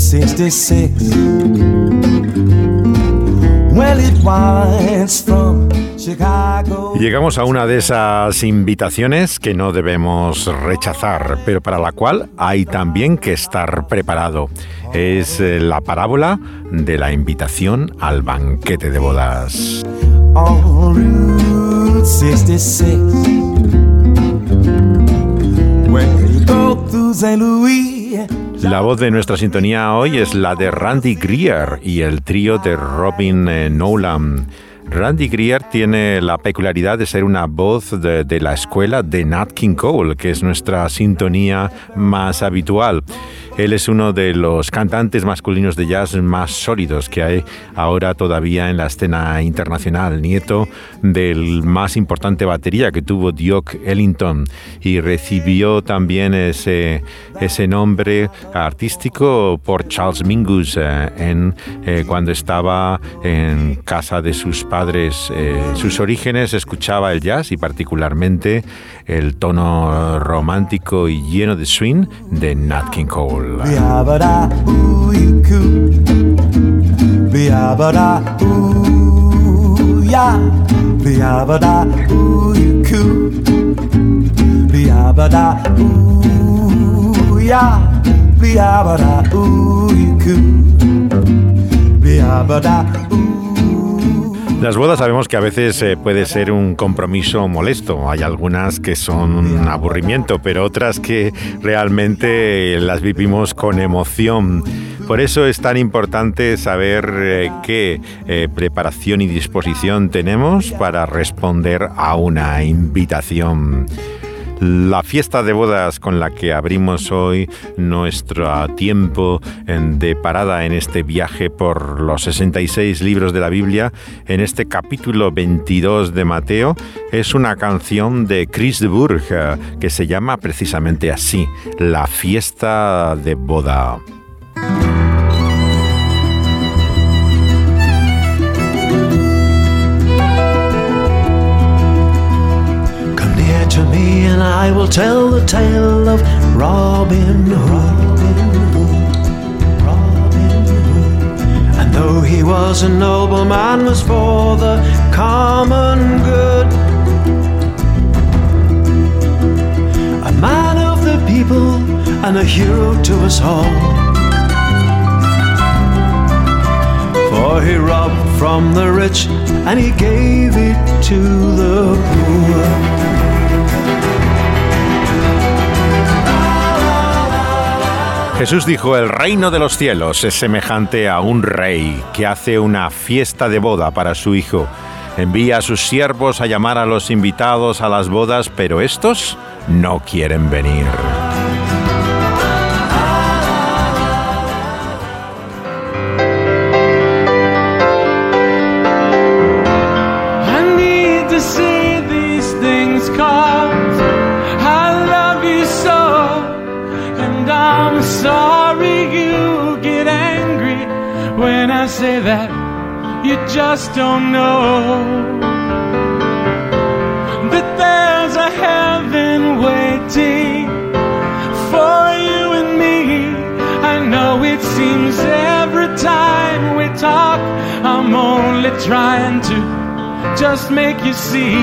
66. Well, it winds from Y llegamos a una de esas invitaciones que no debemos rechazar, pero para la cual hay también que estar preparado. Es eh, la parábola de la invitación al banquete de bodas. La voz de nuestra sintonía hoy es la de Randy Greer y el trío de Robin eh, Nolan. Randy Greer tiene la peculiaridad de ser una voz de, la escuela de Nat King Cole, que es nuestra sintonía más habitual. Él es uno de los cantantes masculinos de jazz más sólidos que hay ahora todavía en la escena internacional, nieto del más importante batería que tuvo Duke Ellington y recibió también ese, ese nombre artístico por Charles Mingus eh, en, eh, cuando estaba en casa de sus padres. Eh, sus orígenes escuchaba el jazz y particularmente el tono romántico y lleno de swing de Nat King Cole. Las bodas sabemos que a veces eh, puede ser un compromiso molesto. Hay algunas que son un aburrimiento, pero otras que realmente las vivimos con emoción. Por eso es tan importante saber eh, qué eh, preparación y disposición tenemos para responder a una invitación. La fiesta de bodas con la que abrimos hoy nuestro tiempo de parada en este viaje por los 66 libros de la Biblia, en este capítulo 22 de Mateo, es una canción de Chris de Burgh que se llama precisamente así, La fiesta de boda. I will tell the tale of Robin Hood. And though he was a nobleman, was for the common good. A man of the people and a hero to us all. For he robbed from the rich and he gave it to the poor. Jesús dijo, el reino de los cielos es semejante a un rey que hace una fiesta de boda para su hijo. Envía a sus siervos a llamar a los invitados a las bodas, pero estos no quieren venir. You just don't know that there's a heaven waiting for you and me. I know it seems every time we talk, I'm only trying to just make you see,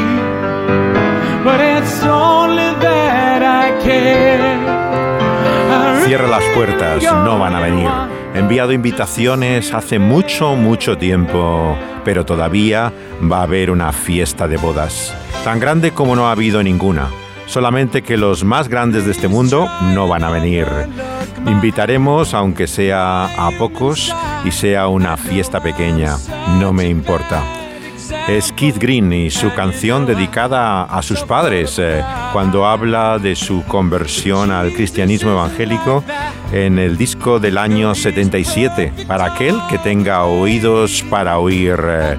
but it's only that I care. Cierra las puertas, no van a venir. He enviado invitaciones hace mucho, mucho tiempo, pero todavía va a haber una fiesta de bodas, tan grande como no ha habido ninguna, solamente que los más grandes de este mundo no van a venir. Invitaremos, aunque sea a pocos y sea una fiesta pequeña, no me importa. Es Keith Green y su canción dedicada a sus padres eh, cuando habla de su conversión al cristianismo evangélico en el disco del año 77. Para aquel que tenga oídos para oír, eh,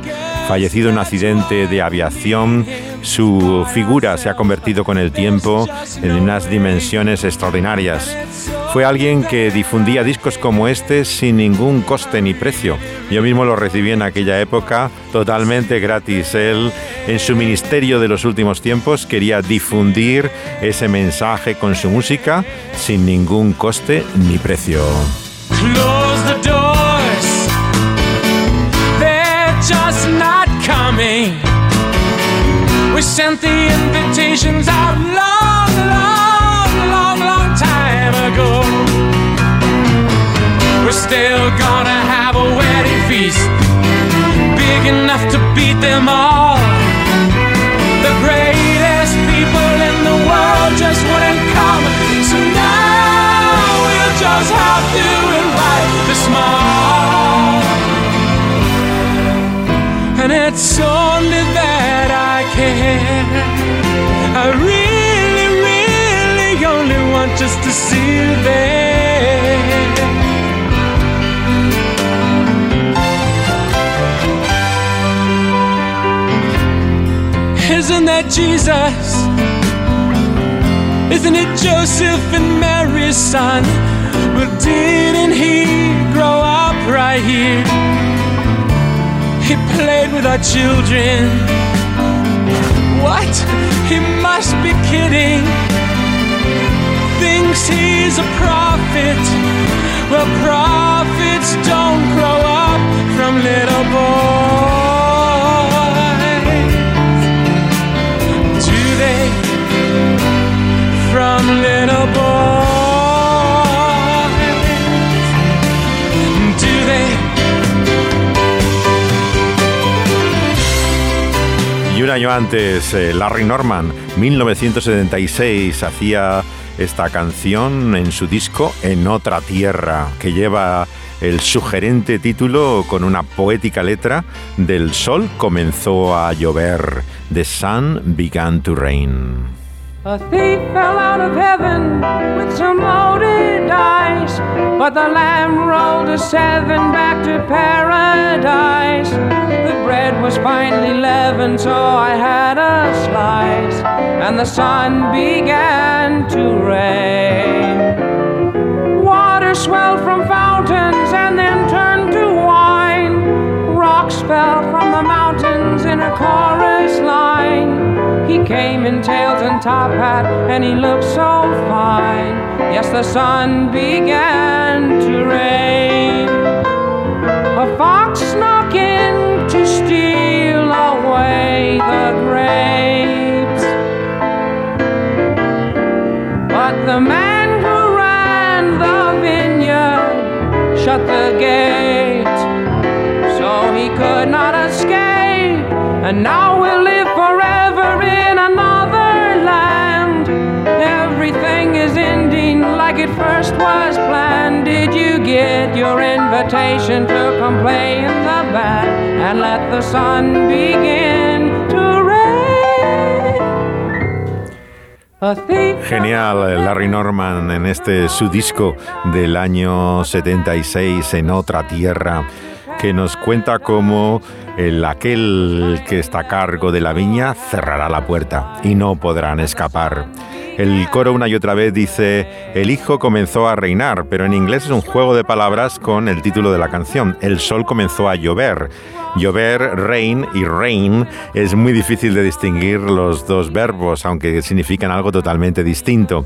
fallecido en un accidente de aviación, su figura se ha convertido con el tiempo en unas dimensiones extraordinarias. Fue alguien que difundía discos como este sin ningún coste ni precio. Yo mismo lo recibí en aquella época totalmente gratis. Él, en su ministerio de los últimos tiempos, quería difundir ese mensaje con su música sin ningún coste ni precio. We sent the invitations out long time ago. We're still gonna have a wedding feast big enough to beat them all. The greatest people in the world just wouldn't come, so now we'll just have to invite the small. And it's only that I care. I really, just to see you there. Isn't that Jesus? Isn't it Joseph and Mary's son? But didn't he grow up right here? He played with our children. What? He must be kidding. Thinks he's a prophet. Well, prophets don't grow up from little boys. Año antes, eh, Larry Norman, 1976, hacía esta canción en su disco En otra tierra, que lleva el sugerente título con una poética letra Del sol comenzó a llover, The sun began to rain. A thief fell out of heaven with some loaded dice, but the lamb rolled a seven back to paradise. The bread was finely leavened, so I had a slice, and the sun began to rain. Water swelled from fountains and then turned to wine. Rocks fell from the mountains in a chorus line. He came in tails and top hat, and he looked so fine. Yes, the sun began to rain. A fox snuck in to steal away the grapes. But the man who ran the vineyard shut the gate, so he could not escape. And now Genial, eh, Larry Norman en este su disco del año 76 en otra tierra que nos cuenta cómo el aquel que está a cargo de la viña cerrará la puerta y no podrán escapar. El coro una y otra vez dice, el hijo comenzó a reinar, pero en inglés es un juego de palabras con el título de la canción, el sol comenzó a llover. Llover, rain y rain es muy difícil de distinguir los dos verbos, aunque significan algo totalmente distinto.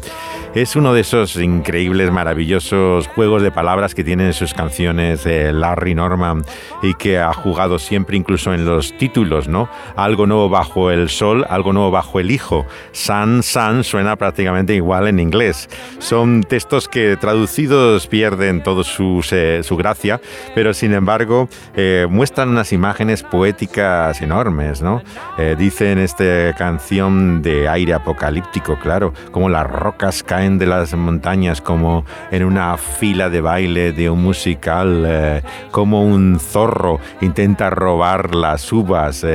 Es uno de esos increíbles, maravillosos juegos de palabras que tienen en sus canciones eh, Larry Norman y que ha jugado siempre incluso en los títulos, ¿no? Algo nuevo bajo el sol, algo nuevo bajo el hijo. Sun, sun suena prácticamente igual en inglés. Son textos que traducidos pierden todo su, su gracia, pero sin embargo eh, muestran unas imágenes poéticas enormes, ¿no? Eh, dice en esta canción de aire apocalíptico, claro, como las rocas caen de las montañas, como en una fila de baile de un musical, eh, como un zorro intenta robar las uvas.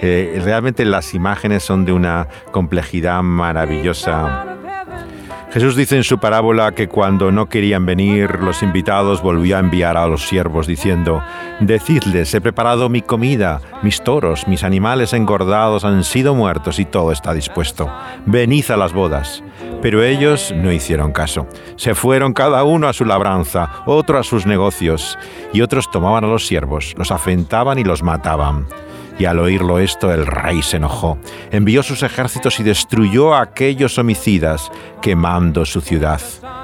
realmente las imágenes son de una complejidad maravillosa. Jesús dice en su parábola que cuando no querían venir los invitados volvió a enviar a los siervos diciendo, Decidles, he preparado mi comida, mis toros, mis animales engordados han sido muertos y todo está dispuesto. Venid a las bodas. Pero ellos no hicieron caso. Se fueron cada uno a su labranza, otro a sus negocios, y otros tomaban a los siervos, los afrentaban y los mataban. Y al oírlo esto el rey se enojó, envió sus ejércitos y destruyó a aquellos homicidas, quemando su ciudad.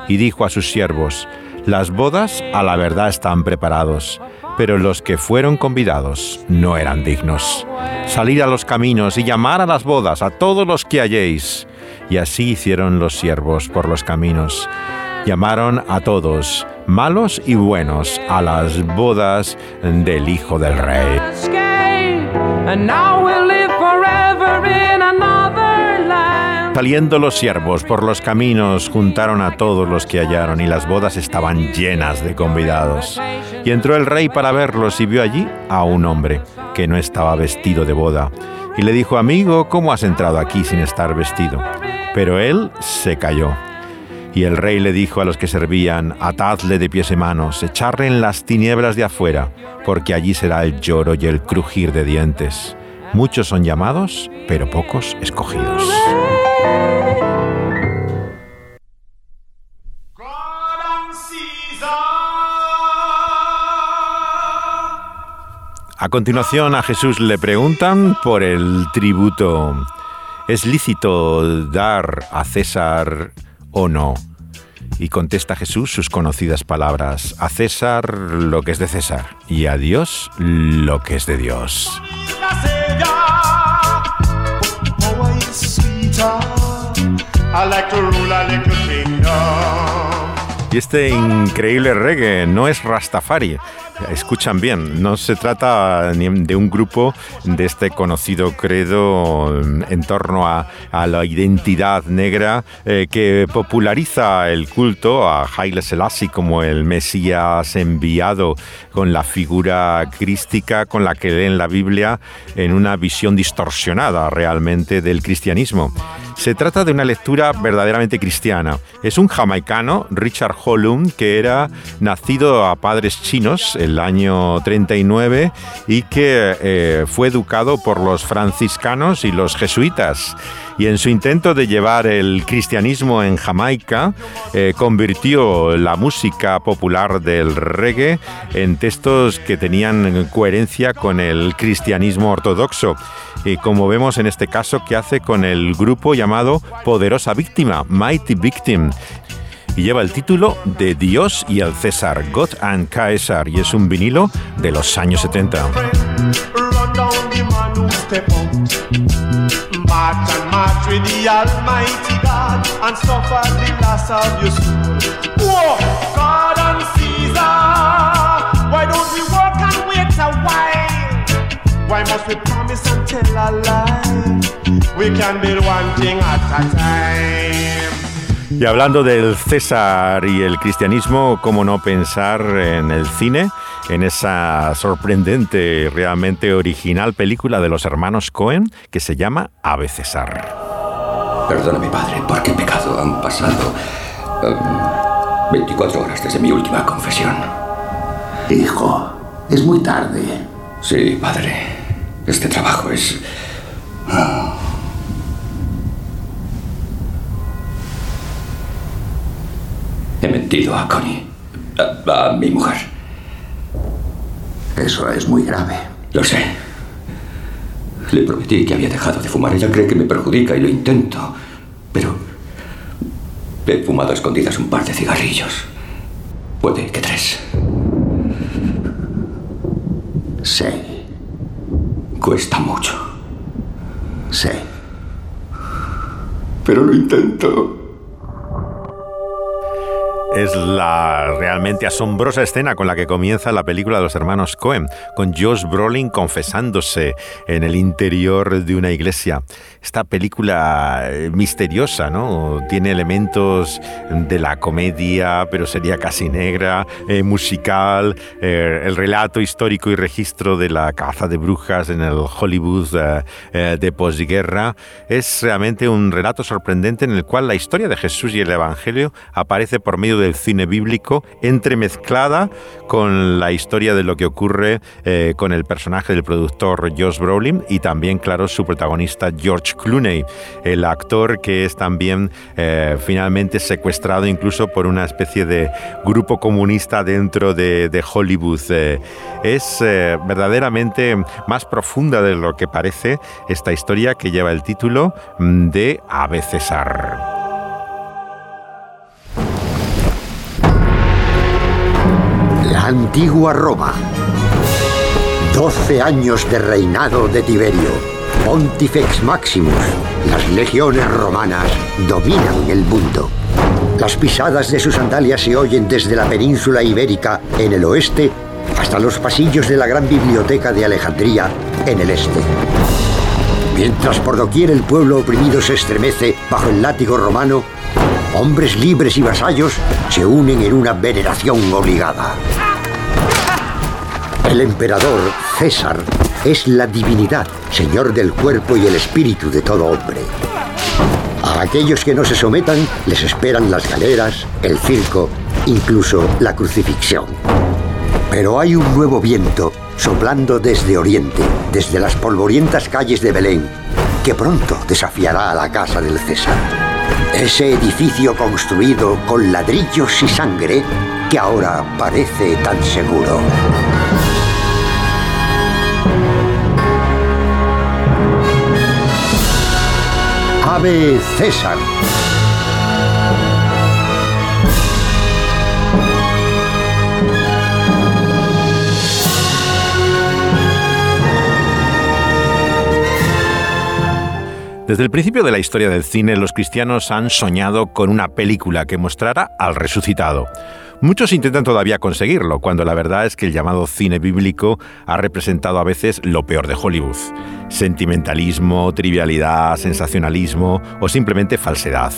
Y dijo a sus siervos, las bodas a la verdad están preparados, pero los que fueron convidados no eran dignos. Salid a los caminos y llamar a las bodas a todos los que halléis. Y así hicieron los siervos por los caminos. Llamaron a todos, malos y buenos, a las bodas del Hijo del Rey. Saliendo los siervos por los caminos, juntaron a todos los que hallaron y las bodas estaban llenas de convidados. Y entró el rey para verlos y vio allí a un hombre que no estaba vestido de boda. Y le dijo, amigo, ¿cómo has entrado aquí sin estar vestido? Pero él se cayó. Y el rey le dijo a los que servían, atadle de pies y manos, echarle en las tinieblas de afuera, porque allí será el lloro y el crujir de dientes. Muchos son llamados, pero pocos escogidos. A continuación a Jesús le preguntan por el tributo. ¿Es lícito dar a César o no? Y contesta Jesús sus conocidas palabras, a César lo que es de César y a Dios lo que es de Dios. Y este increíble reggae no es Rastafari, escuchan bien, no se trata de un grupo de este conocido credo en torno a, la identidad negra eh, que populariza el culto a Haile Selassie como el Mesías enviado con la figura crística con la que leen la Biblia en una visión distorsionada realmente del cristianismo. Se trata de una lectura verdaderamente cristiana. Es un jamaicano, Richard Hollum, que era nacido a padres chinos el año 39 y que eh, fue educado por los franciscanos y los jesuitas y en su intento de llevar el cristianismo en Jamaica, eh, convirtió la música popular del reggae en textos que tenían coherencia con el cristianismo ortodoxo. Y como vemos en este caso que hace con el grupo llamado Poderosa Víctima, Mighty Victim, y lleva el título de Dios y el César, God and Caesar, y es un vinilo de los años 70. March and march with the Almighty God and suffer the loss of your soul. Whoa, God and Caesar, why don't we work and wait a while? Why must we promise and tell a lie? We can build one thing at a time. Y hablando del César y el cristianismo, ¿cómo no pensar en el cine? En esa sorprendente, realmente original película de los hermanos Cohen que se llama Ave César. Perdona, mi padre, ¿por qué pecado? Han pasado 24 um, horas desde mi última confesión. Hijo, es muy tarde. Sí, padre. Este trabajo es... Ah, mentido a Connie, a, mi mujer. Eso es muy grave. Lo sé. Le prometí que había dejado de fumar. Ella cree que me perjudica y lo intento. Pero he fumado a escondidas un par de cigarrillos. Puede que tres. Sí. Cuesta mucho. Sí. pero lo intento. Es la realmente asombrosa escena con la que comienza la película de los hermanos Cohen, con Josh Brolin confesándose en el interior de una iglesia. Esta película eh, misteriosa, ¿no? Tiene elementos de la comedia, pero sería casi negra, eh, musical, eh, el relato histórico y registro de la caza de brujas en el Hollywood de posguerra. Es realmente un relato sorprendente en el cual la historia de Jesús y el Evangelio aparece por medio de del cine bíblico entremezclada con la historia de lo que ocurre eh, con el personaje del productor Josh Brolin y también, claro, su protagonista George Clooney, el actor que es también eh, finalmente secuestrado incluso por una especie de grupo comunista dentro de, Hollywood. Eh, es verdaderamente más profunda de lo que parece esta historia que lleva el título mm, de Ave César. Antigua Roma. Doce años de reinado de Tiberio. Pontifex Maximus. Las legiones romanas dominan el mundo. Las pisadas de sus sandalias se oyen desde la península ibérica en el oeste hasta los pasillos de la gran biblioteca de Alejandría en el este. Mientras por doquier el pueblo oprimido se estremece bajo el látigo romano, hombres libres y vasallos se unen en una veneración obligada. El emperador César es la divinidad, señor del cuerpo y el espíritu de todo hombre. A aquellos que no se sometan les esperan las galeras, el circo, incluso la crucifixión. Pero hay un nuevo viento soplando desde Oriente, desde las polvorientas calles de Belén, que pronto desafiará a la casa del César. Ese edificio construido con ladrillos y sangre que ahora parece tan seguro. Ave César. Desde el principio de la historia del cine, los cristianos han soñado con una película que mostrara al resucitado. Muchos intentan todavía conseguirlo, cuando la verdad es que el llamado cine bíblico ha representado a veces lo peor de Hollywood. Sentimentalismo, trivialidad, sensacionalismo o simplemente falsedad.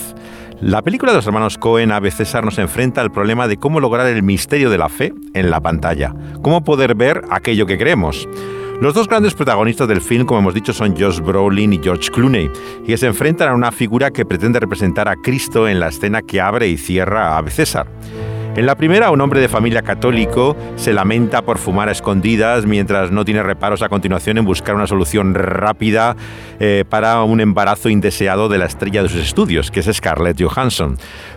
La película de los hermanos Cohen, Ave César, nos enfrenta al problema de cómo lograr el misterio de la fe en la pantalla, cómo poder ver aquello que creemos. Los dos grandes protagonistas del film, como hemos dicho, son Josh Brolin y George Clooney, y se enfrentan a una figura que pretende representar a Cristo en la escena que abre y cierra a César. En la primera, un hombre de familia católico se lamenta por fumar a escondidas mientras no tiene reparos a continuación en buscar una solución rápida eh, para un embarazo indeseado de la estrella de sus estudios, que es Scarlett Johansson,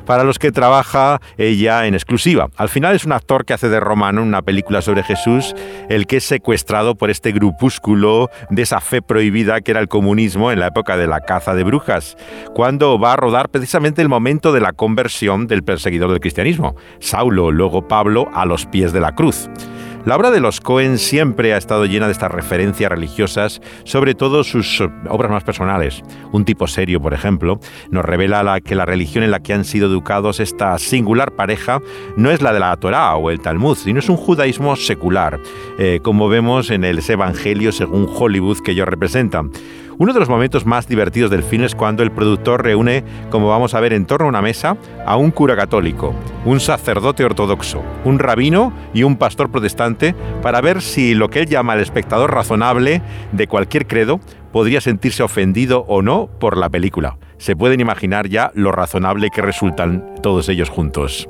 para los que trabaja ella en exclusiva. Al final es un actor que hace de romano en una película sobre Jesús, el que es secuestrado por este grupúsculo de esa fe prohibida que era el comunismo en la época de la caza de brujas, cuando va a rodar precisamente el momento de la conversión del perseguidor del cristianismo. Saulo, luego Pablo, a los pies de la cruz. La obra de los Cohen siempre ha estado llena de estas referencias religiosas, sobre todo sus eh, obras más personales. Un tipo serio, por ejemplo, nos revela que la religión en la que han sido educados esta singular pareja no es la de la Torá o el Talmud, sino es un judaísmo secular, eh, como vemos en el Evangelio según Hollywood que ellos representan. Uno de los momentos más divertidos del film es cuando el productor reúne, como vamos a ver en torno a una mesa, a un cura católico, un sacerdote ortodoxo, un rabino y un pastor protestante para ver si lo que él llama el espectador razonable de cualquier credo podría sentirse ofendido o no por la película. Se pueden imaginar ya lo razonable que resultan todos ellos juntos.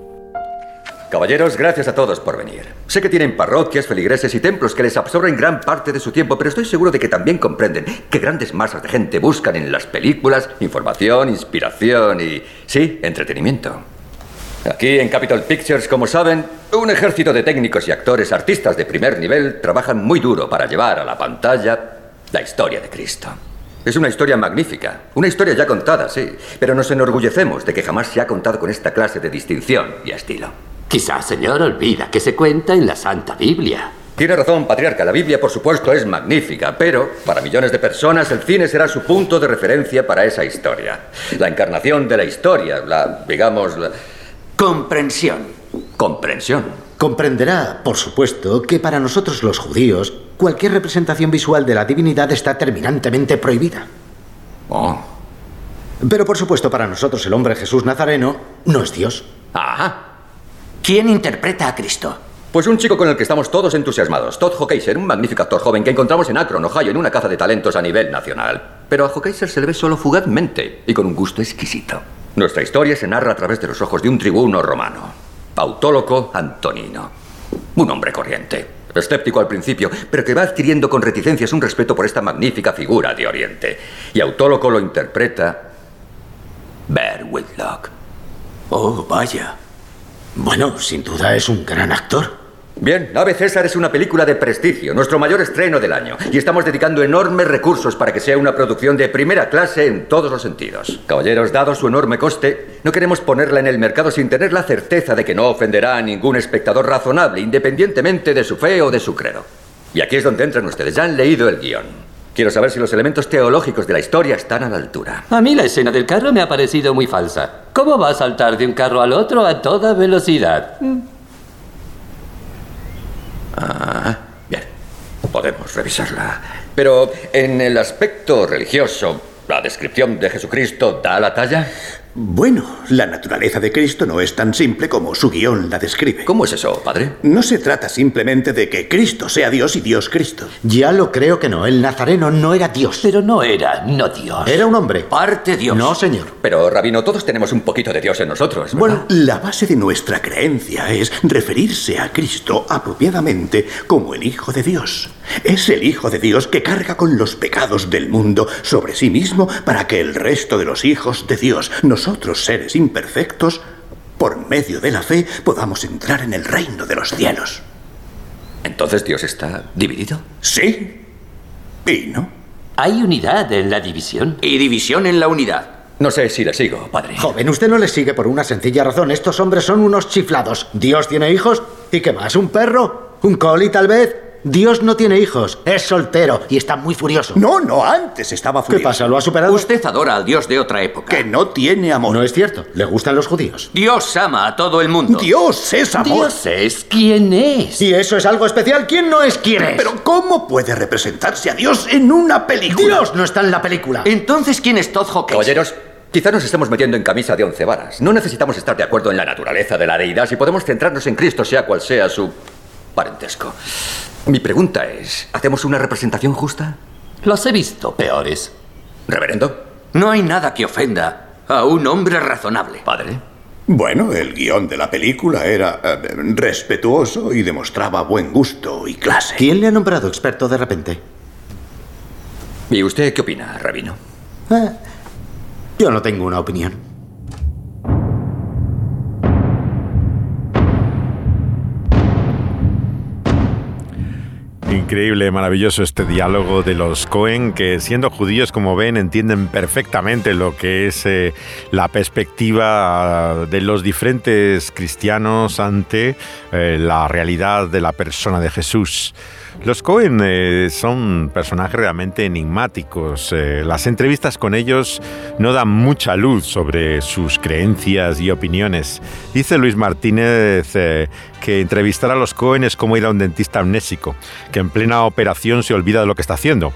Caballeros, gracias a todos por venir. Sé que tienen parroquias, feligreses y templos que les absorben gran parte de su tiempo, pero estoy seguro de que también comprenden que grandes masas de gente buscan en las películas información, inspiración y, sí, entretenimiento. Aquí en Capital Pictures, como saben, un ejército de técnicos y actores, artistas de primer nivel, trabajan muy duro para llevar a la pantalla la historia de Cristo. Es una historia magnífica, una historia ya contada, sí, pero nos enorgullecemos de que jamás se ha contado con esta clase de distinción y estilo. Quizás, señor, olvida que se cuenta en la Santa Biblia. Tiene razón, patriarca. La Biblia, por supuesto, es magnífica, pero para millones de personas el cine será su punto de referencia para esa historia. La encarnación de la historia, la, digamos, la... Comprensión. Comprensión. Comprenderá, por supuesto, que para nosotros los judíos, cualquier representación visual de la divinidad está terminantemente prohibida. Oh. Pero por supuesto, para nosotros el hombre Jesús Nazareno no es Dios. Ajá. ¿Quién interpreta a Cristo? Pues un chico con el que estamos todos entusiasmados. Todd Hockeysser, un magnífico actor joven que encontramos en Akron, Ohio, en una caza de talentos a nivel nacional. Pero a Hockeysser se le ve solo fugazmente y con un gusto exquisito. Nuestra historia se narra a través de los ojos de un tribuno romano, Autóloco Antonino. Un hombre corriente, escéptico al principio, pero que va adquiriendo con reticencias un respeto por esta magnífica figura de Oriente. Y Autóloco lo interpreta Bear Whitlock. Oh, vaya. Bueno, sin duda es un gran actor. Bien, Ave César es una película de prestigio, nuestro mayor estreno del año, y estamos dedicando enormes recursos para que sea una producción de primera clase en todos los sentidos. Caballeros, dado su enorme coste, no queremos ponerla en el mercado sin tener la certeza de que no ofenderá a ningún espectador razonable, independientemente de su fe o de su credo. Y aquí es donde entran ustedes, ya han leído el guion. Quiero saber si los elementos teológicos de la historia están a la altura. A mí la escena del carro me ha parecido muy falsa. ¿Cómo va a saltar de un carro al otro a toda velocidad? Ah, bien. Podemos revisarla. Pero en el aspecto religioso, ¿la descripción de Jesucristo da la talla? Bueno, la naturaleza de Cristo no es tan simple como su guion la describe. ¿Cómo es eso, padre? No se trata simplemente de que Cristo sea Dios y Dios Cristo. Ya lo creo que no. El nazareno no era Dios. Pero no era, no Dios. Era un hombre. Parte Dios. No, señor. Pero, Rabino, todos tenemos un poquito de Dios en nosotros. ¿verdad? Bueno, la base de nuestra creencia es referirse a Cristo apropiadamente como el Hijo de Dios. Es el Hijo de Dios que carga con los pecados del mundo sobre sí mismo para que el resto de los hijos de Dios, nosotros seres imperfectos, por medio de la fe podamos entrar en el reino de los cielos. ¿Entonces Dios está dividido? Sí. ¿Y no? Hay unidad en la división. Y división en la unidad. No sé si le sigo, padre. Joven, usted no le sigue por una sencilla razón. Estos hombres son unos chiflados. Dios tiene hijos. ¿Y qué más? ¿Un perro? ¿Un coli tal vez? Dios no tiene hijos, es soltero y está muy furioso. No, no, antes estaba ¿Qué furioso. pasa? ¿Lo ha superado? Usted adora al Dios de otra época. Que no tiene amor. No es cierto. Le gustan los judíos. Dios ama a todo el mundo. Dios es amor. Dios es quien es. ¿Y eso es algo especial? ¿Quién no es quién es? Pero ¿cómo puede representarse a Dios en una película? Dios no está en la película. Entonces, ¿quién es Todd Hawkins? Caballeros, quizá nos estemos metiendo en camisa de once varas. No necesitamos estar de acuerdo en la naturaleza de la deidad si podemos centrarnos en Cristo, sea cual sea su parentesco. Mi pregunta es, ¿hacemos una representación justa? Los he visto peores. ¿Reverendo? No hay nada que ofenda a un hombre razonable. Padre. Bueno, el guion de la película era eh, respetuoso y demostraba buen gusto y clase. ¿Quién le ha nombrado experto de repente? ¿Y usted qué opina, Rabino? Eh, yo no tengo una opinión. Increíble, maravilloso este diálogo de los Cohen, que siendo judíos, como ven, entienden perfectamente lo que es eh, la perspectiva de los diferentes cristianos ante eh, la realidad de la persona de Jesús. Los Cohen eh, son personajes realmente enigmáticos. Eh, las entrevistas con ellos no dan mucha luz sobre sus creencias y opiniones. Dice Luis Martínez eh, que entrevistar a los Cohen es como ir a un dentista amnésico, que en plena operación se olvida de lo que está haciendo.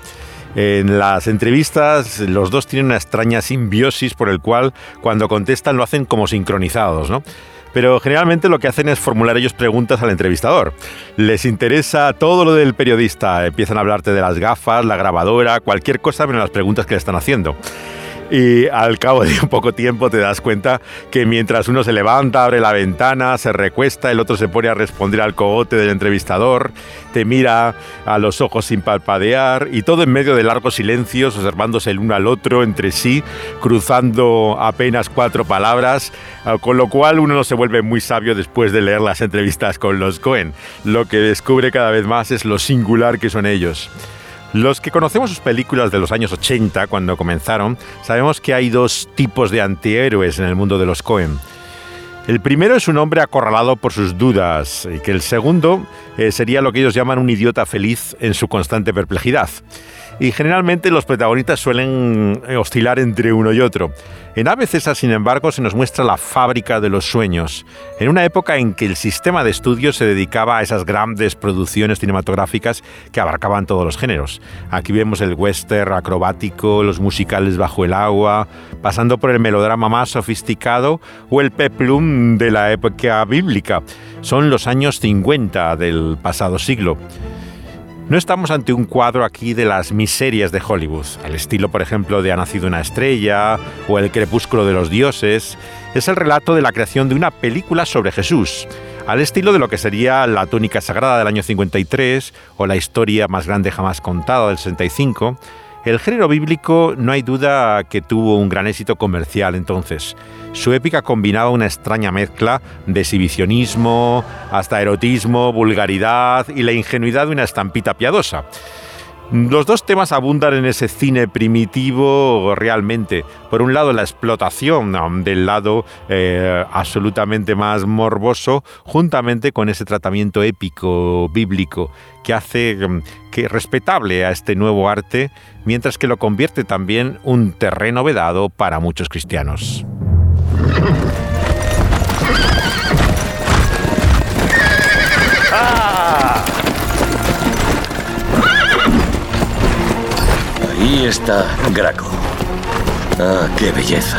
En las entrevistas los dos tienen una extraña simbiosis por el cual cuando contestan lo hacen como sincronizados, ¿no? Pero generalmente lo que hacen es formular ellos preguntas al entrevistador. Les interesa todo lo del periodista, empiezan a hablarte de las gafas, la grabadora, cualquier cosa menos las preguntas que le están haciendo. Y al cabo de un poco tiempo te das cuenta que mientras uno se levanta, abre la ventana, se recuesta, el otro se pone a responder al cogote del entrevistador, te mira a los ojos sin palpadear y todo en medio de largos silencios, observándose el uno al otro entre sí, cruzando apenas cuatro palabras, ah, con lo cual uno no se vuelve muy sabio después de leer las entrevistas con los Cohen. Lo que descubre cada vez más es lo singular que son ellos. Los que conocemos sus películas de los años 80, cuando comenzaron, sabemos que hay dos tipos de antihéroes en el mundo de los Cohen. El primero es un hombre acorralado por sus dudas, y que el segundo eh, sería lo que ellos llaman un idiota feliz en su constante perplejidad y generalmente los protagonistas suelen eh, oscilar entre uno y otro. En Ave sin embargo, se nos muestra la fábrica de los sueños, en una época en que el sistema de estudios se dedicaba a esas grandes producciones cinematográficas que abarcaban todos los géneros. Aquí vemos el western acrobático, los musicales bajo el agua, pasando por el melodrama más sofisticado o el peplum de la época bíblica. Son los años 50 del pasado siglo. No estamos ante un cuadro aquí de las miserias de Hollywood, al estilo, por ejemplo, de Ha nacido una estrella o El crepúsculo de los dioses. Es el relato de la creación de una película sobre Jesús, al estilo de lo que sería La túnica sagrada del año 53 o La historia más grande jamás contada del 65 el género bíblico no hay duda que tuvo un gran éxito comercial entonces. Su épica combinaba una extraña mezcla de exhibicionismo, hasta erotismo, vulgaridad y la ingenuidad de una estampita piadosa. Los dos temas abundan en ese cine primitivo realmente. Por un lado, la explotación del lado eh, absolutamente más morboso, juntamente con ese tratamiento épico bíblico que hace mm, que respetable a este nuevo arte, mientras que lo convierte también un terreno vedado para muchos cristianos. Ahí está Graco. Ah, qué belleza.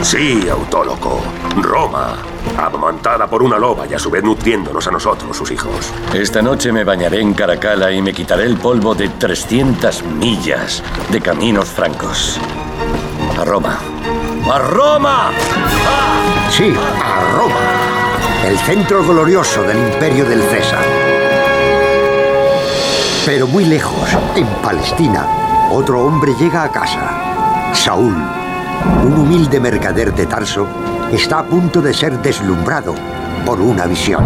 Sí, autólogo. Roma, amamantada por una loba y a su vez nutriéndonos a nosotros, sus hijos. Esta noche me bañaré en Caracala y me quitaré el polvo de 300 millas de caminos francos. A Roma. ¡A Roma! Sí, a Roma. El centro glorioso del imperio del César. Pero muy lejos, en Palestina, otro hombre llega a casa. Saúl, un humilde mercader de Tarso, está a punto de ser deslumbrado por una visión.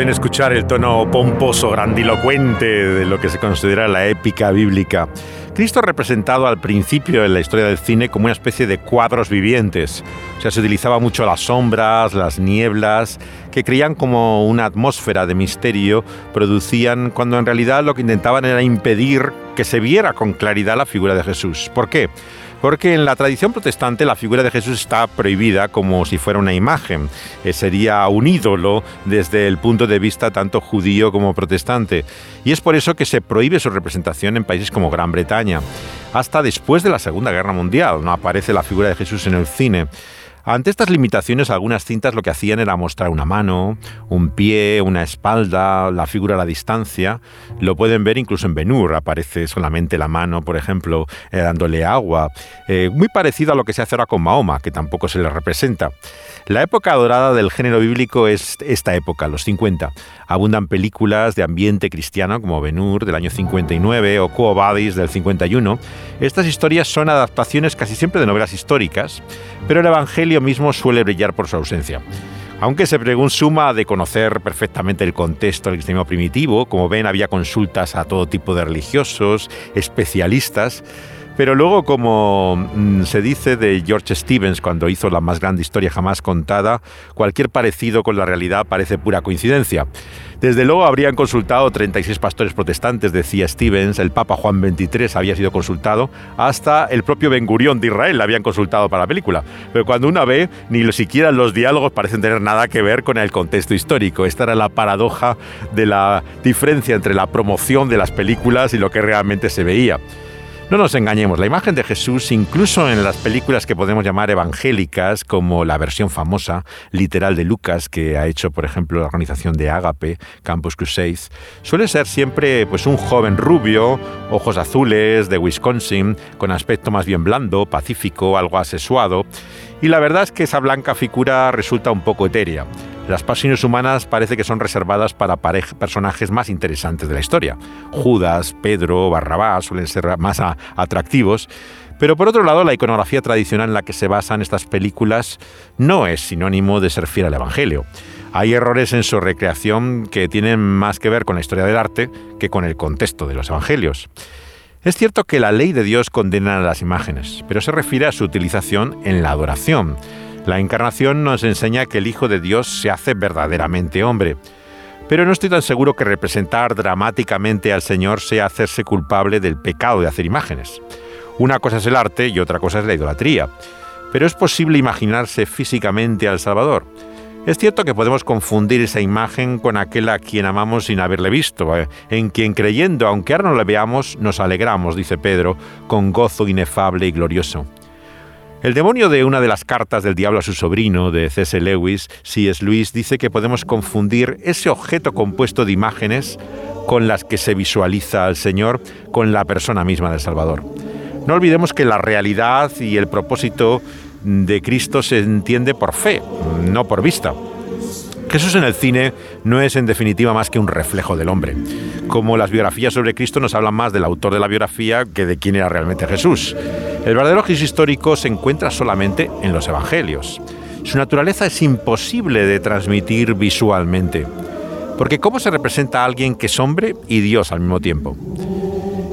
Pueden escuchar el tono pomposo, grandilocuente de lo que se considera la épica bíblica. Cristo es representado al principio en la historia del cine como una especie de cuadros vivientes. O sea, se utilizaba mucho las sombras, las nieblas, que creían como una atmósfera de misterio, producían cuando en realidad lo que intentaban era impedir que se viera con claridad la figura de Jesús. ¿Por qué? Porque en la tradición protestante la figura de Jesús está prohibida como si fuera una imagen. Eh, sería un ídolo desde el punto de vista tanto judío como protestante. Y es por eso que se prohíbe su representación en países como Gran Bretaña. Hasta después de la Segunda Guerra Mundial no aparece la figura de Jesús en el cine. Ante estas limitaciones, algunas cintas lo que hacían era mostrar una mano, un pie, una espalda, la figura a la distancia. Lo pueden ver incluso en Benur, aparece solamente la mano, por ejemplo, eh, dándole agua. Eh, muy parecido a lo que se hace ahora con Mahoma, que tampoco se le representa. La época dorada del género bíblico es esta época, los 50. Abundan películas de ambiente cristiano como Benur del año 59 o Quo Vadis del 51. Estas historias son adaptaciones casi siempre de novelas históricas, pero el Evangelio mismo suele brillar por su ausencia. Aunque se suma de conocer perfectamente el contexto del cristianismo primitivo, como ven había consultas a todo tipo de religiosos, especialistas, pero luego, como mm, se dice de George Stevens cuando hizo la más grande historia jamás contada, cualquier parecido con la realidad parece pura coincidencia. Desde luego habrían consultado 36 pastores protestantes, decía Stevens, el Papa Juan XXIII había sido consultado, hasta el propio Ben Gurión de Israel la habían consultado para la película. Pero cuando uno ve, ni siquiera los diálogos parecen tener nada que ver con el contexto histórico. Esta era la paradoja de la diferencia entre la promoción de las películas y lo que realmente se veía. No nos engañemos, la imagen de Jesús, incluso en las películas que podemos llamar evangélicas, como la versión famosa, literal de Lucas, que ha hecho, por ejemplo, la organización de Ágape, Campus Crusades, suele ser siempre pues, un joven rubio, ojos azules, de Wisconsin, con aspecto más bien blando, pacífico, algo asesuado. Y la verdad es que esa blanca figura resulta un poco etérea. Las pasiones humanas parece que son reservadas para personajes más interesantes de la historia. Judas, Pedro, Barrabás suelen ser más atractivos, Pero por otro lado, la iconografía tradicional en la que se basan estas películas no es sinónimo de ser fiel al Evangelio. Hay errores en su recreación que tienen más que ver con la historia del arte que con el contexto de los Evangelios. Es cierto que la ley de Dios condena a las imágenes, pero se refiere a su utilización en la adoración. La encarnación nos enseña que el Hijo de Dios se hace verdaderamente hombre. Pero no estoy tan seguro que representar dramáticamente al Señor sea hacerse culpable del pecado de hacer imágenes. Una cosa es el arte y otra cosa es la idolatría. Pero es posible imaginarse físicamente al Salvador. Es cierto que podemos confundir esa imagen con aquel a quien amamos sin haberle visto, eh, en quien creyendo, aunque ahora no le veamos, nos alegramos, dice Pedro, con gozo inefable y glorioso. El demonio de una de las cartas del diablo a su sobrino, de C.S. Lewis, C.S. Lewis, dice que podemos confundir ese objeto compuesto de imágenes con las que se visualiza al Señor con la persona misma del Salvador. No olvidemos que la realidad y el propósito de Cristo se entiende por fe, no por vista. Jesús en el cine no es en definitiva más que un reflejo del hombre. Como las biografías sobre Cristo nos hablan más del autor de la biografía que de quién era realmente Jesús. El verdadero Jesús histórico se encuentra solamente en los evangelios. Su naturaleza es imposible de transmitir visualmente. Porque ¿cómo se representa a alguien que es hombre y Dios al mismo tiempo?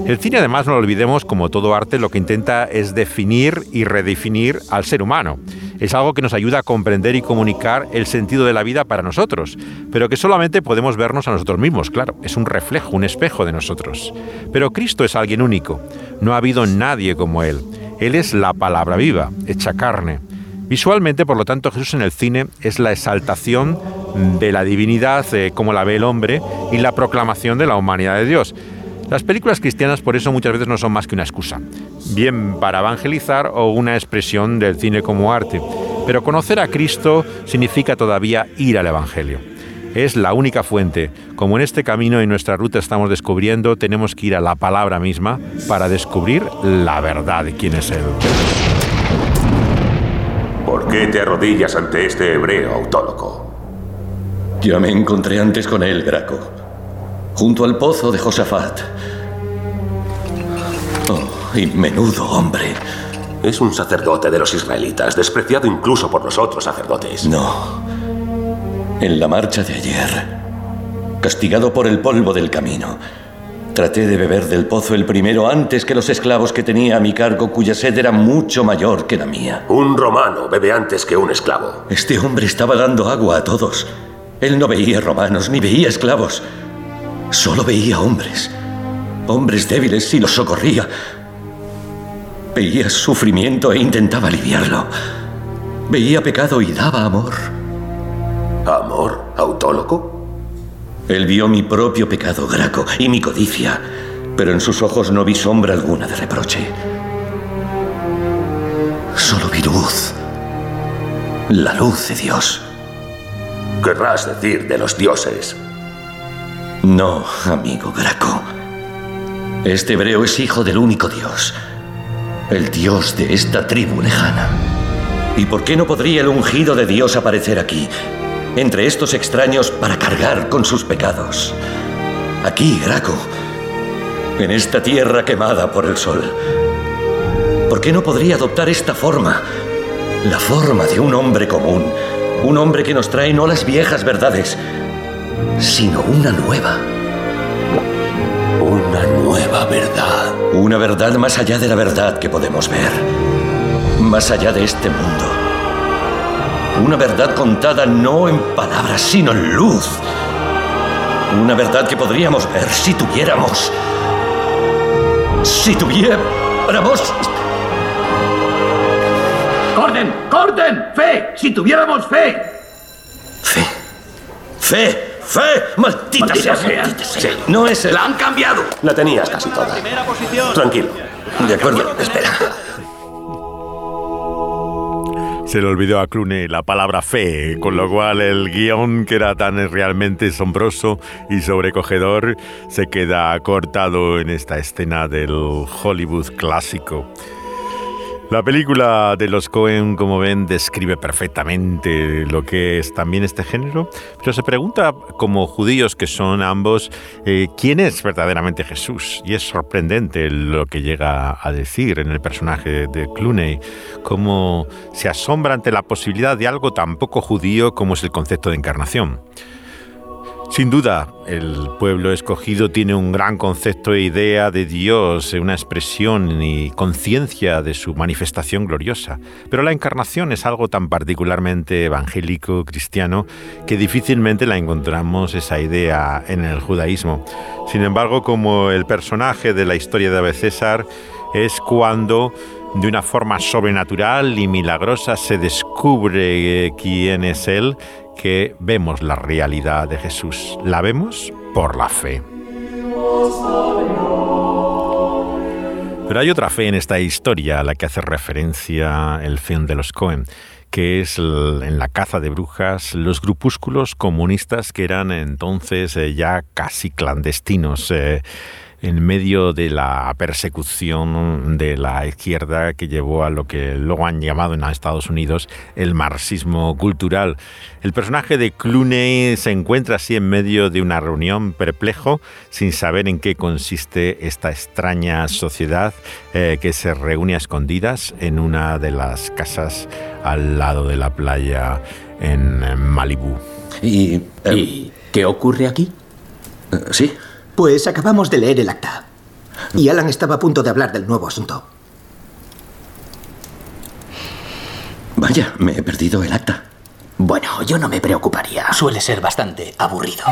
El cine, además, no lo olvidemos, como todo arte, lo que intenta es definir y redefinir al ser humano. Es algo que nos ayuda a comprender y comunicar el sentido de la vida para nosotros, pero que solamente podemos vernos a nosotros mismos, claro, es un reflejo, un espejo de nosotros. Pero Cristo es alguien único, no ha habido nadie como Él. Él es la palabra viva, hecha carne. Visualmente, por lo tanto, Jesús en el cine es la exaltación de la divinidad eh, como la ve el hombre y la proclamación de la humanidad de Dios. Las películas cristianas por eso muchas veces no son más que una excusa, bien para evangelizar o una expresión del cine como arte. Pero conocer a Cristo significa todavía ir al Evangelio. Es la única fuente. Como en este camino y nuestra ruta estamos descubriendo, tenemos que ir a la palabra misma para descubrir la verdad de quién es Él. ¿Por qué te arrodillas ante este hebreo autólogo? Ya me encontré antes con él, Graco. Junto al pozo de Josafat. Oh, y menudo hombre. Es un sacerdote de los israelitas, despreciado incluso por los otros sacerdotes. No. En la marcha de ayer, castigado por el polvo del camino, traté de beber del pozo el primero antes que los esclavos que tenía a mi cargo, cuya sed era mucho mayor que la mía. Un romano bebe antes que un esclavo. Este hombre estaba dando agua a todos. Él no veía romanos ni veía esclavos. Solo veía hombres. Hombres débiles y los socorría. Veía sufrimiento e intentaba aliviarlo. Veía pecado y daba amor. ¿Amor? ¿Autólogo? Él vio mi propio pecado, Graco, y mi codicia, pero en sus ojos no vi sombra alguna de reproche. Solo vi luz. La luz de Dios. Querrás decir de los dioses. No, amigo Graco. Este hebreo es hijo del único Dios. El Dios de esta tribu lejana. ¿Y por qué no podría el ungido de Dios aparecer aquí, entre estos extraños, para cargar con sus pecados? Aquí, Graco, en esta tierra quemada por el sol. ¿Por qué no podría adoptar esta forma? La forma de un hombre común. Un hombre que nos trae no las viejas verdades, sino una nueva. Una nueva verdad. Una verdad más allá de la verdad que podemos ver. Más allá de este mundo. Una verdad contada no en palabras, sino en luz. Una verdad que podríamos ver si tuviéramos... Si tuviéramos... ¡Corden! ¡Corden! ¡Fe! ¡Si tuviéramos fe! Fe. Fe. ¡Fe! ¡Maldita, Maldita sea! sea. maldita sea. No es el... ¡La han cambiado! La tenías casi toda. Tranquilo. De acuerdo, espera. Se le olvidó a Clune la palabra fe, con lo cual el guion, que era tan realmente asombroso y sobrecogedor, se queda cortado en esta escena del Hollywood clásico. La película de los Cohen, como ven, describe perfectamente lo que es también este género, pero se pregunta, como judíos que son ambos, eh, ¿quién es verdaderamente Jesús? Y es sorprendente lo que llega a decir en el personaje de Clooney, cómo se asombra ante la posibilidad de algo tan poco judío como es el concepto de encarnación. Sin duda, el pueblo escogido tiene un gran concepto e idea de Dios, una expresión y conciencia de su manifestación gloriosa. Pero la encarnación es algo tan particularmente evangélico, cristiano, que difícilmente la encontramos esa idea en el judaísmo. Sin embargo, como el personaje de la historia de Ave César, es cuando de una forma sobrenatural y milagrosa se descubre quién es Él que vemos la realidad de Jesús. La vemos por la fe. Pero hay otra fe en esta historia a la que hace referencia el film de los Cohen, que es en la caza de brujas, los grupúsculos comunistas que eran entonces eh, ya casi clandestinos. Eh, en medio de la persecución de la izquierda que llevó a lo que luego han llamado en Estados Unidos el marxismo cultural. El personaje de Clooney se encuentra así en medio de una reunión perplejo, sin saber en qué consiste esta extraña sociedad eh, que se reúne a escondidas en una de las casas al lado de la playa en Malibú. ¿Y, ¿Y qué ocurre aquí? Eh, sí. Pues acabamos de leer el acta. Y Alan estaba a punto de hablar del nuevo asunto. Vaya, me he perdido el acta. Bueno, yo no me preocuparía. Suele ser bastante aburrido.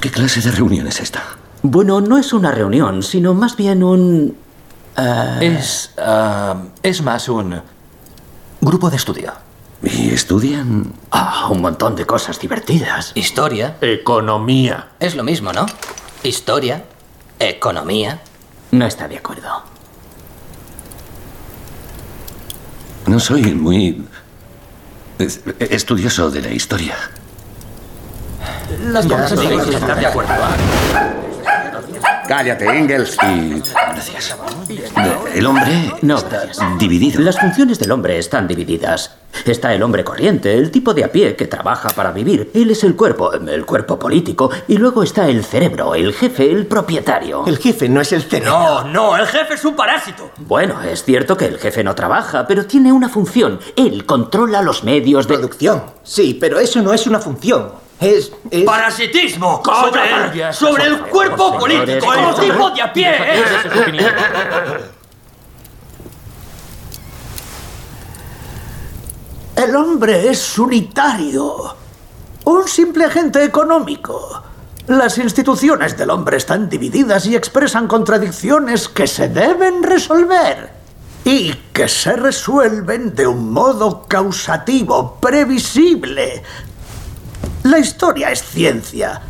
¿Qué clase de reunión es esta? Bueno, no es una reunión, sino más bien un... Uh... Es... Uh, es más un... grupo de estudio. ¿Y estudian? Ah, un montón de cosas divertidas. Historia. Economía. Es lo mismo, ¿no? Historia. Economía. No está de acuerdo. No soy muy estudioso de la historia. Las cosas no estar de acuerdo. Cállate, Engels. Y. Gracias. El hombre no, está dividido. Las funciones del hombre están divididas. Está el hombre corriente, el tipo de a pie que trabaja para vivir. Él es el cuerpo, el cuerpo político. Y luego está el cerebro, el jefe, el propietario. El jefe no es el cerebro. No, no, el jefe es un parásito. Bueno, es cierto que el jefe no trabaja, pero tiene una función. Él controla los medios de producción. Sí, pero eso no es una función. Es, es... Parasitismo sobre el, sobre el cuerpo político, el tipo de a pie. El hombre es unitario, un simple agente económico. Las instituciones del hombre están divididas y expresan contradicciones que se deben resolver y que se resuelven de un modo causativo, previsible. La historia es ciencia.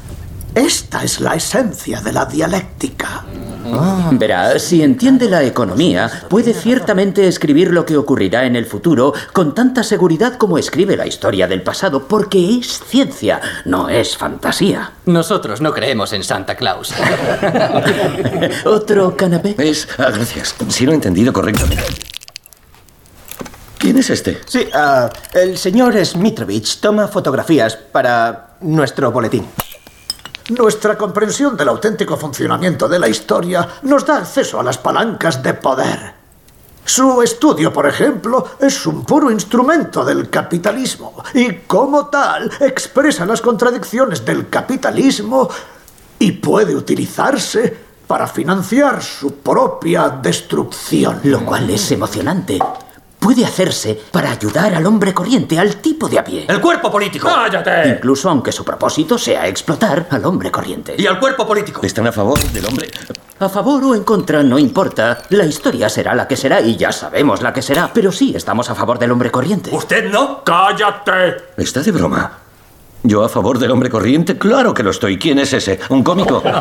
Esta es la esencia de la dialéctica. Ah. Verá, si entiende la economía, puede ciertamente escribir lo que ocurrirá en el futuro con tanta seguridad como escribe la historia del pasado, porque es ciencia, no es fantasía. Nosotros no creemos en Santa Claus. ¿Otro canapé? Es. ah, gracias. Si lo he entendido correctamente. ¿Quién es este? Sí, ah, el señor Smitrovich toma fotografías para nuestro boletín. Nuestra comprensión del auténtico funcionamiento de la historia nos da acceso a las palancas de poder. Su estudio, por ejemplo, es un puro instrumento del capitalismo y como tal expresa las contradicciones del capitalismo y puede utilizarse para financiar su propia destrucción. Lo cual es emocionante. Puede hacerse para ayudar al hombre corriente, al tipo de a pie. El cuerpo político. ¡Cállate! Incluso aunque su propósito sea explotar al hombre corriente. Y al cuerpo político. ¿Están a favor del hombre? A favor o en contra, no importa. La historia será la que será y ya sabemos la que será. Pero sí estamos a favor del hombre corriente. ¿Usted no? ¡Cállate! ¿Está de broma? ¿Yo a favor del hombre corriente? Claro que lo estoy. ¿Quién es ese? ¿Un cómico?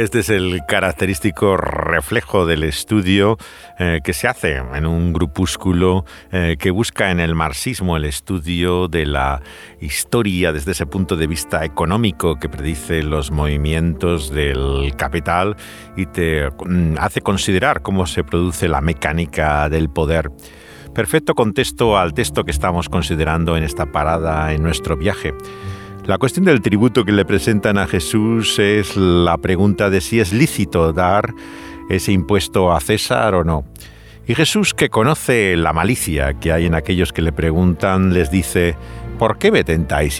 Este es el característico reflejo del estudio eh, que se hace en un grupúsculo eh, que busca en el marxismo el estudio de la historia desde ese punto de vista económico que predice los movimientos del capital y te mm, hace considerar cómo se produce la mecánica del poder. Perfecto contexto al texto que estamos considerando en esta parada en nuestro viaje. La cuestión del tributo que le presentan a Jesús es la pregunta de si es lícito dar ese impuesto a César o no. Y Jesús, que conoce la malicia que hay en aquellos que le preguntan, les dice, ¿por qué me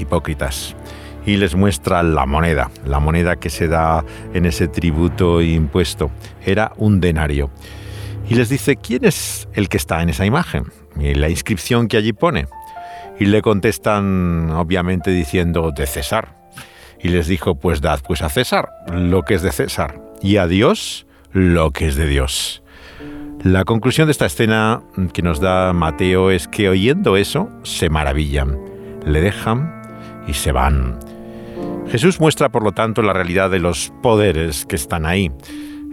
hipócritas? Y les muestra la moneda, la moneda que se da en ese tributo impuesto. Era un denario. Y les dice, ¿quién es el que está en esa imagen? Y la inscripción que allí pone. Y le contestan, obviamente, diciendo de César. Y les dijo, pues dad pues a César lo que es de César y a Dios lo que es de Dios. La conclusión de esta escena que nos da Mateo es que oyendo eso se maravillan, le dejan y se van. Jesús muestra, por lo tanto, la realidad de los poderes que están ahí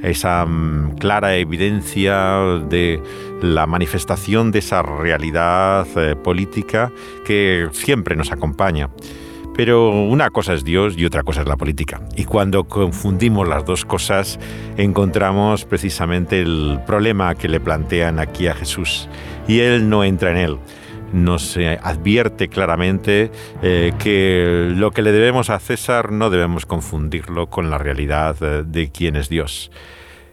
esa mm, clara evidencia de la manifestación de esa realidad eh, política que siempre nos acompaña. Pero una cosa es Dios y otra cosa es la política. Y cuando confundimos las dos cosas, encontramos precisamente el problema que le plantean aquí a Jesús. Y Él no entra en él nos advierte claramente eh, que lo que le debemos a César no debemos confundirlo con la realidad eh, de quién es Dios.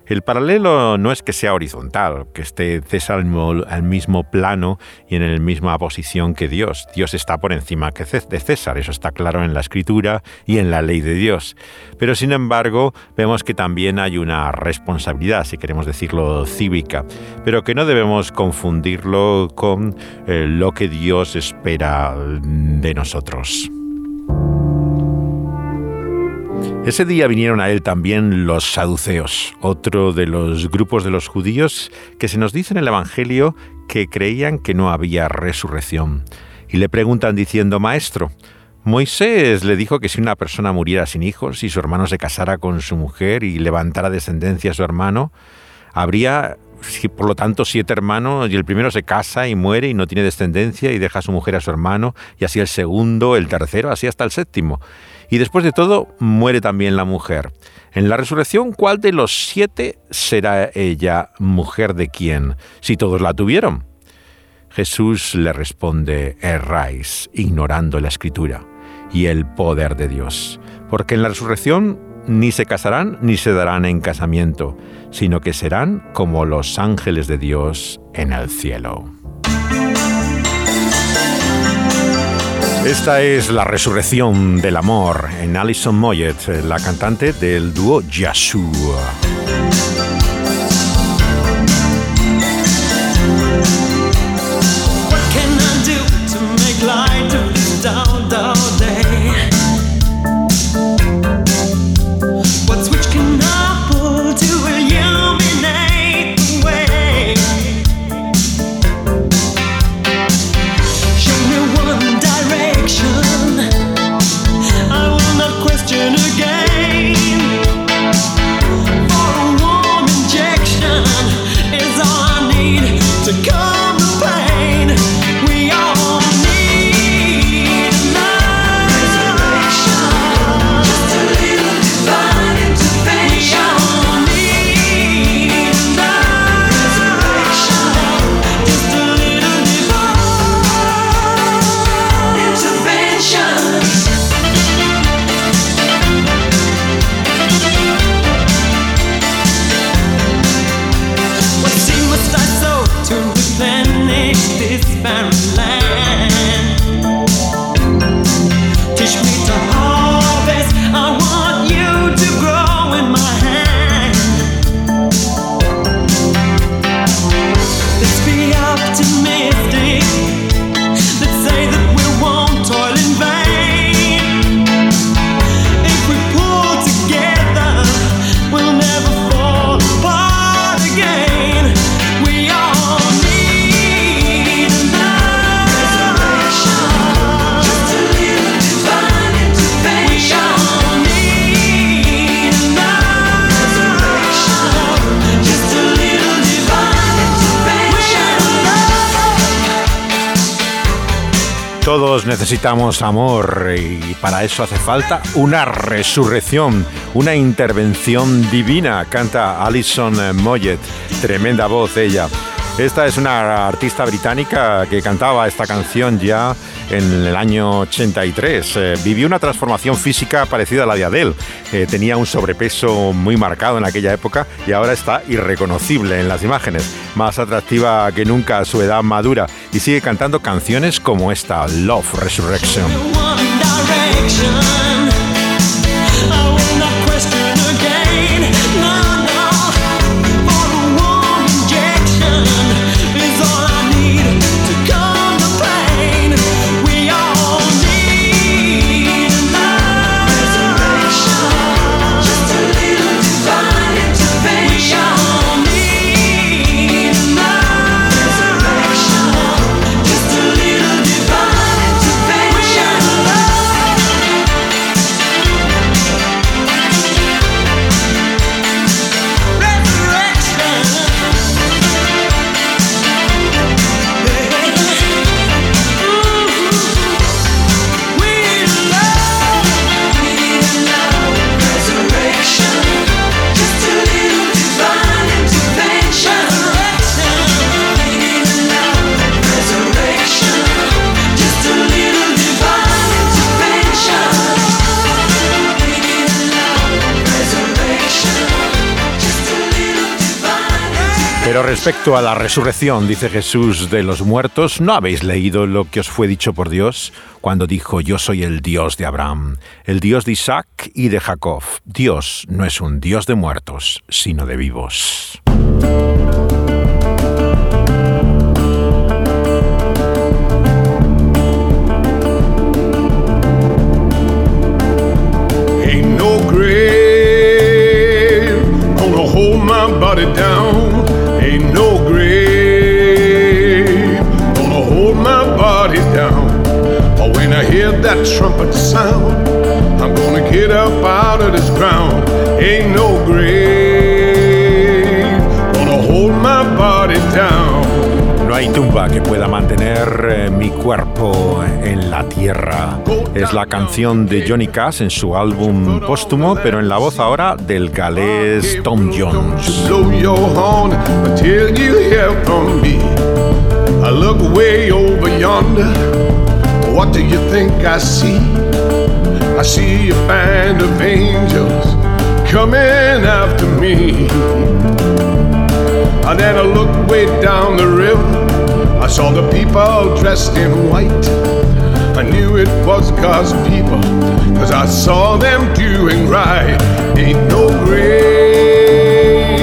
El paralelo no es que sea horizontal, que esté César al mismo plano y en la misma posición que Dios. Dios está por encima de César, eso está claro en la escritura y en la ley de Dios. Pero sin embargo, vemos que también hay una responsabilidad, si queremos decirlo cívica, pero que no debemos confundirlo con eh, lo que Dios espera de nosotros. Ese día vinieron a él también los saduceos, otro de los grupos de los judíos que se nos dice en el Evangelio que creían que no había resurrección. Y le preguntan diciendo, Maestro, Moisés le dijo que si una persona muriera sin hijos y su hermano se casara con su mujer y levantara descendencia a su hermano, habría por lo tanto siete hermanos y el primero se casa y muere y no tiene descendencia y deja a su mujer a su hermano y así el segundo, el tercero, así hasta el séptimo. Y después de todo, muere también la mujer. En la resurrección, ¿cuál de los siete será ella mujer de quién, si todos la tuvieron? Jesús le responde, erráis, ignorando la escritura y el poder de Dios, porque en la resurrección ni se casarán ni se darán en casamiento, sino que serán como los ángeles de Dios en el cielo. Esta es la resurrección del amor en Alison Moyet, la cantante del dúo Yeshua. Necesitamos amor y para eso hace falta una resurrección, una intervención divina, canta Alison Moyet, tremenda voz ella. Esta es una artista británica que cantaba esta canción ya en el año 83. Eh, vivió una transformación física parecida a la de Adele. Eh, tenía un sobrepeso muy marcado en aquella época y ahora está irreconocible en las imágenes. Más atractiva que nunca a su edad madura y sigue cantando canciones como esta, Love Resurrection. Respecto a la resurrección, dice Jesús de los muertos, ¿no habéis leído lo que os fue dicho por Dios cuando dijo, yo soy el Dios de Abraham, el Dios de Isaac y de Jacob? Dios no es un Dios de muertos, sino de vivos. No. Ain't no grave gonna hold my body down. Oh, when I hear that trumpet sound, I'm gonna get up out of this ground. Ain't no grave gonna hold my body down. Hay tumba que pueda mantener eh, mi cuerpo en la tierra. Es la canción de Johnny Cash en su álbum póstumo, pero en la voz ahora del galés Tom Jones. I see a band of angels coming after me. And then I look way down the river. I saw the people dressed in white. I knew it was God's people, cause I saw them doing right. Ain't no grave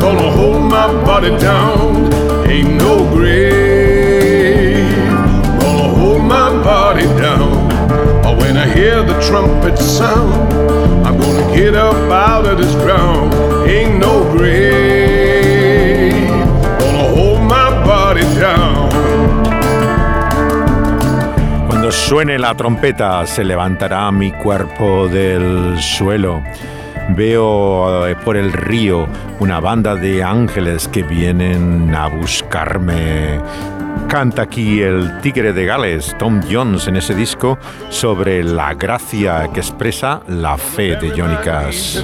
gonna hold my body down. Ain't no grave gonna hold my body down. Oh, when I hear the trumpet sound, I'm gonna get up out of this ground. Ain't no grave suene la trompeta se levantará mi cuerpo del suelo. Veo eh, por el río una banda de ángeles que vienen a buscarme. Canta aquí el Tigre de Gales, Tom Jones, en ese disco, sobre la gracia que expresa la fe de Johnny Cash.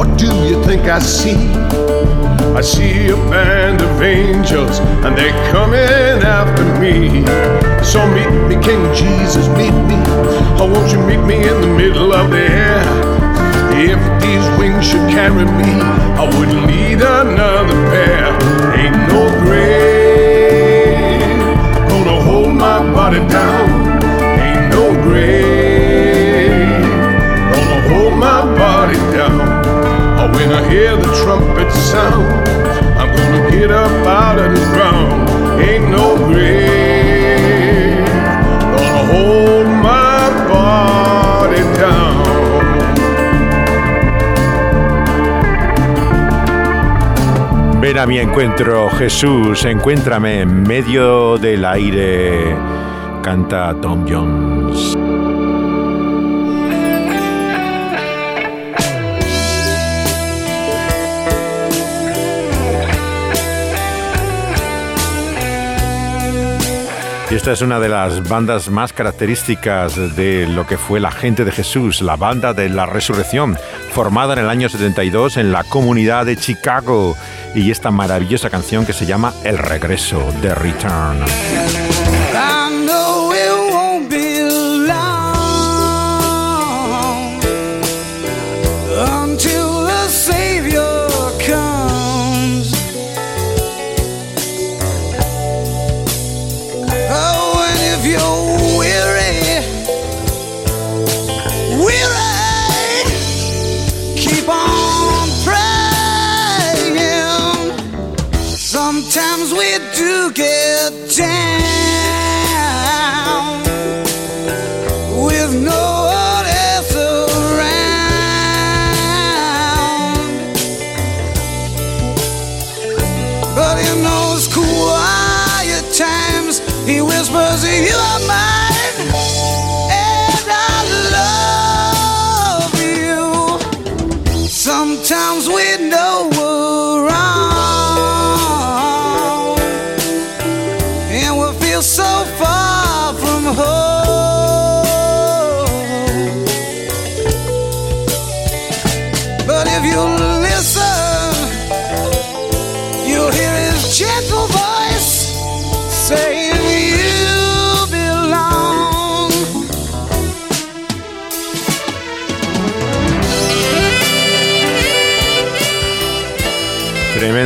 What do you think I see? I see a band of angels, and they're coming after me. So meet me, King Jesus, meet me. Oh, won't you meet me in the middle of the air? If these wings should carry me, I wouldn't need another pair. Ain't no grave gonna hold my body down. I hear the trumpet sound, I'm gonna get up out of ground. Ven a mi encuentro, Jesús, encuéntrame en medio del aire, canta Tom Jones. Y esta es una de las bandas más características de lo que fue la gente de Jesús, la banda de la resurrección, formada en el año 72 en la comunidad de Chicago. Y esta maravillosa canción que se llama El regreso, The Return.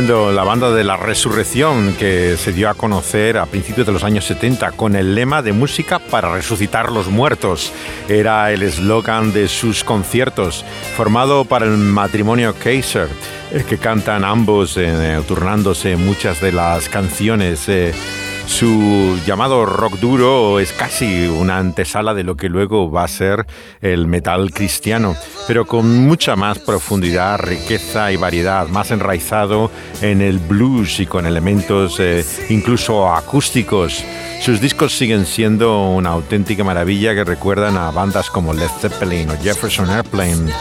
La banda de la resurrección que se dio a conocer a principios de los años 70 con el lema de música para resucitar los muertos. Era el eslogan de sus conciertos, formado para el matrimonio Kaiser, que cantan ambos eh, turnándose muchas de las canciones. eh, su llamado rock duro es casi una antesala de lo que luego va a ser el metal cristiano, pero con mucha más profundidad, riqueza y variedad, más enraizado en el blues y con elementos eh, incluso acústicos. Sus discos siguen siendo una auténtica maravilla que recuerdan a bandas como Led Zeppelin o Jefferson Airplane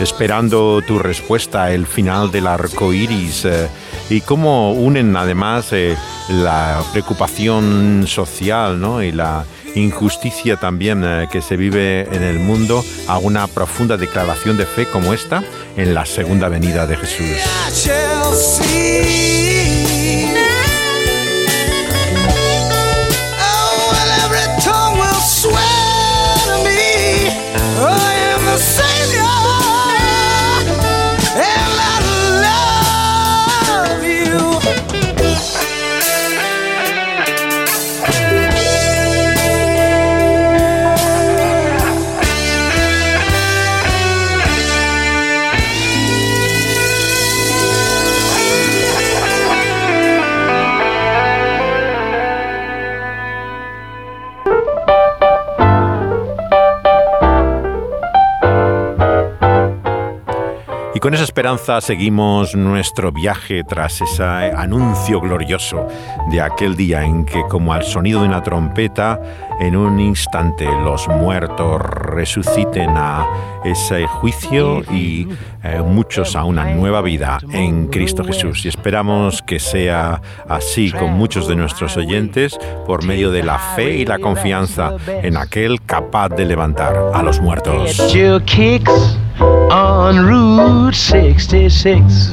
esperando tu respuesta, el final del arco iris, eh, y cómo unen además eh, la preocupación social ¿no? y la injusticia también eh, que se vive en el mundo a una profunda declaración de fe como esta en la segunda venida de Jesús. Y con esa esperanza seguimos nuestro viaje tras ese anuncio glorioso de aquel día en que, como al sonido de una trompeta, en un instante los muertos resuciten a ese juicio y eh, muchos a una nueva vida en Cristo Jesús. Y esperamos que sea así con muchos de nuestros oyentes por medio de la fe y la confianza en aquel capaz de levantar a los muertos. Get your kicks on Route 66.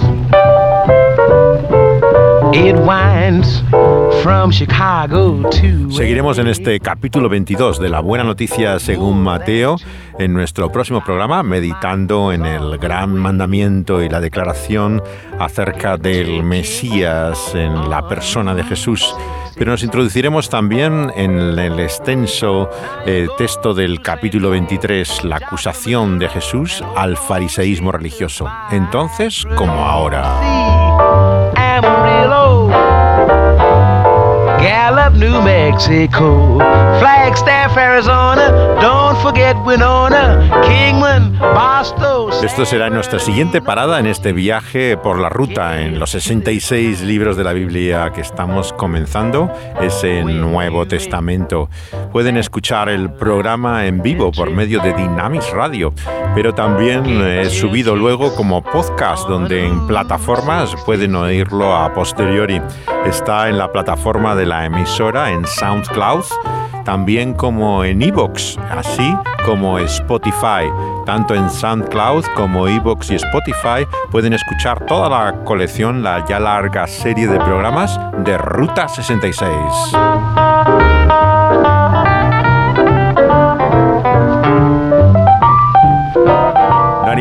It winds from Chicago to. Seguiremos en este capítulo 22 de la Buena Noticia según Mateo en nuestro próximo programa, meditando en el gran mandamiento y la declaración acerca del Mesías en la persona de Jesús. Pero nos introduciremos también en el extenso eh, texto del capítulo 23, la acusación de Jesús al fariseísmo religioso. Entonces, como ahora. Don't forget Winona, Kingman, Boston. Esto será nuestra siguiente parada en este viaje por la ruta en los 66 libros de la Biblia que estamos comenzando, ese Nuevo Testamento. Pueden escuchar el programa en vivo por medio de Dynamis Radio, pero también he subido luego como podcast donde en plataformas pueden oírlo a posteriori. Está en la plataforma de la emisora en SoundCloud, también como en Evox, así como Spotify. Tanto en SoundCloud como Evox y Spotify pueden escuchar toda la colección, la ya larga serie de programas de Ruta 66.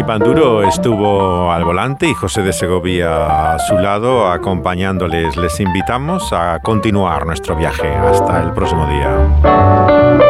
Panduro estuvo al volante y José de Segovia a su lado acompañándoles. Les invitamos a continuar nuestro viaje. Hasta el próximo día.